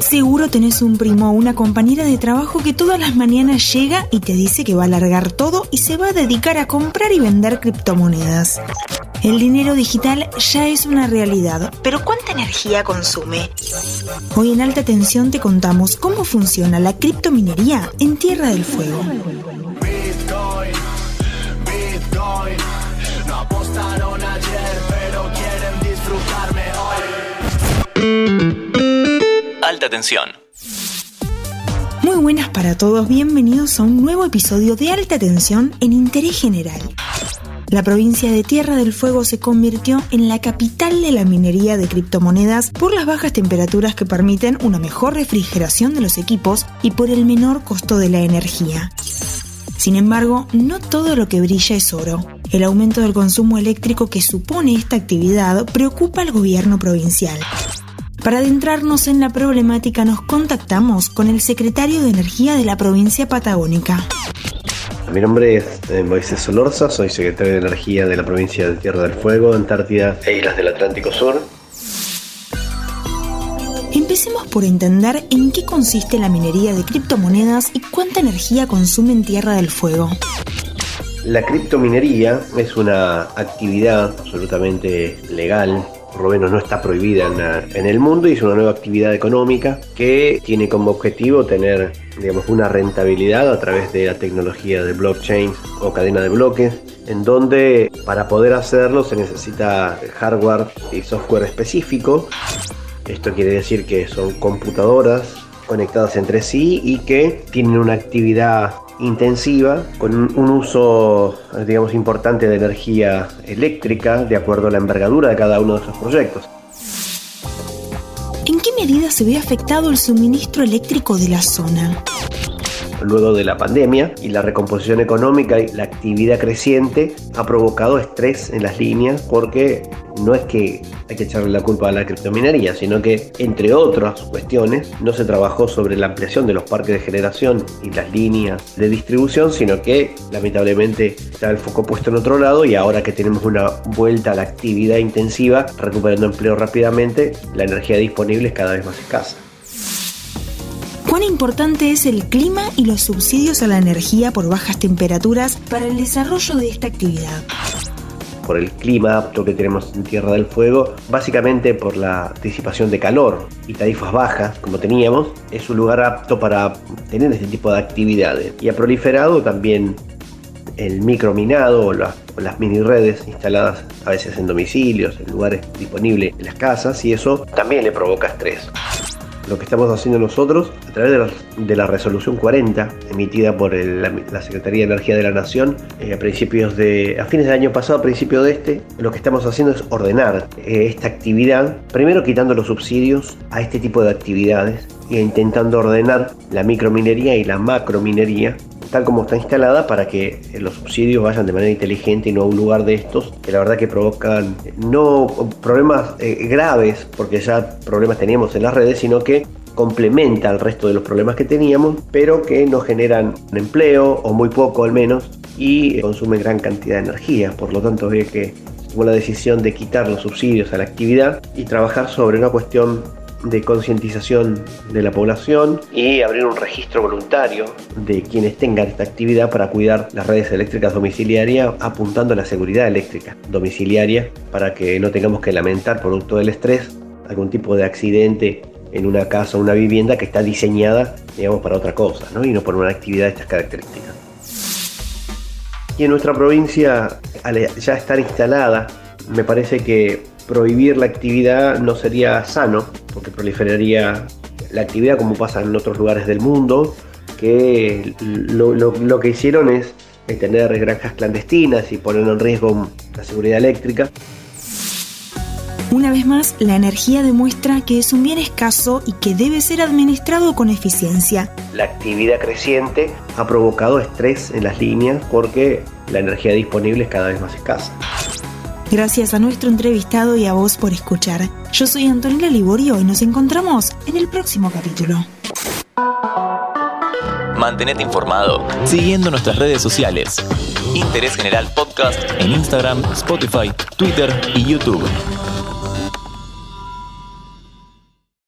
Seguro tenés un primo o una compañera de trabajo que todas las mañanas llega y te dice que va a largar todo y se va a dedicar a comprar y vender criptomonedas. El dinero digital ya es una realidad, pero ¿cuánta energía consume? Hoy en Alta Tensión te contamos cómo funciona la criptominería en Tierra del Fuego. Bitcoin, Bitcoin, no apostaron ayer, pero quieren disfrutarme hoy. Muy buenas para todos, bienvenidos a un nuevo episodio de Alta Tensión en Interés General. La provincia de Tierra del Fuego se convirtió en la capital de la minería de criptomonedas por las bajas temperaturas que permiten una mejor refrigeración de los equipos y por el menor costo de la energía. Sin embargo, no todo lo que brilla es oro. El aumento del consumo eléctrico que supone esta actividad preocupa al gobierno provincial. Para adentrarnos en la problemática nos contactamos con el secretario de Energía de la provincia patagónica. Mi nombre es eh, Moisés Solorza, soy secretario de Energía de la provincia de Tierra del Fuego, Antártida e Islas del Atlántico Sur. Empecemos por entender en qué consiste la minería de criptomonedas y cuánta energía consume en Tierra del Fuego. La criptominería es una actividad absolutamente legal, por lo menos no está prohibida en, en el mundo y es una nueva actividad económica que tiene como objetivo tener digamos, una rentabilidad a través de la tecnología de blockchain o cadena de bloques, en donde para poder hacerlo se necesita hardware y software específico. Esto quiere decir que son computadoras conectadas entre sí y que tienen una actividad intensiva con un- uso, eh, digamos, importante de energía eléctrica de acuerdo a la envergadura de cada uno de esos proyectos. ¿En qué medida se ve afectado el suministro eléctrico de la zona? Luego de la pandemia y la recomposición económica y la actividad creciente ha provocado estrés en las líneas porque no es que hay que echarle la culpa a la criptominería, sino que entre otras cuestiones no se trabajó sobre la ampliación de los parques de generación y las líneas de distribución, sino que lamentablemente está el foco puesto en otro lado y ahora que tenemos una vuelta a la actividad intensiva, recuperando empleo rápidamente, la energía disponible es cada vez más escasa. ¿Cuán importante es el clima y los subsidios a la energía por bajas temperaturas para el desarrollo de esta actividad? Por el clima apto que tenemos en Tierra del Fuego, básicamente por la disipación de calor y tarifas bajas como teníamos, es un lugar apto para tener este tipo de actividades. Y ha proliferado también el microminado o o las mini redes instaladas a veces en domicilios, en lugares disponibles en las casas y eso también le provoca estrés. Lo que estamos haciendo nosotros a través de la, resolución 40 emitida por la Secretaría de Energía de la Nación eh, a principios de a fines del año pasado, a principio de este, lo que estamos haciendo es ordenar eh, esta actividad, primero quitando los subsidios a este tipo de actividades e intentando ordenar la microminería y la macrominería tal como está instalada para que eh, los subsidios vayan de manera inteligente y no a un lugar de estos que la verdad que provocan no problemas eh, graves porque ya problemas teníamos en las redes sino que complementa al resto de los problemas que teníamos pero que no generan empleo o muy poco al menos y eh, consumen gran cantidad de energía. Por lo tanto había que tomar la decisión de quitar los subsidios a la actividad y trabajar sobre una cuestión de concientización de la población y abrir un registro voluntario de quienes tengan esta actividad para cuidar las redes eléctricas domiciliarias apuntando a la seguridad eléctrica domiciliaria para que no tengamos que lamentar producto del estrés algún tipo de accidente en una casa o una vivienda que está diseñada digamos para otra cosa ¿no? y no por una actividad de estas características. Y en nuestra provincia, al ya estar instalada, me parece que prohibir la actividad no sería sano, porque proliferaría la actividad como pasa en otros lugares del mundo, que lo, lo- lo que hicieron es tener granjas clandestinas y poner en riesgo la seguridad eléctrica. Una vez más, la energía demuestra que es un bien escaso y que debe ser administrado con eficiencia. La actividad creciente ha provocado estrés en las líneas porque la energía disponible es cada vez más escasa. Gracias a nuestro entrevistado y a vos por escuchar. Yo soy Antonella Liborio y nos encontramos en el próximo capítulo. Mantenete informado siguiendo nuestras redes sociales. Interés General Podcast en Instagram, Spotify, Twitter y YouTube.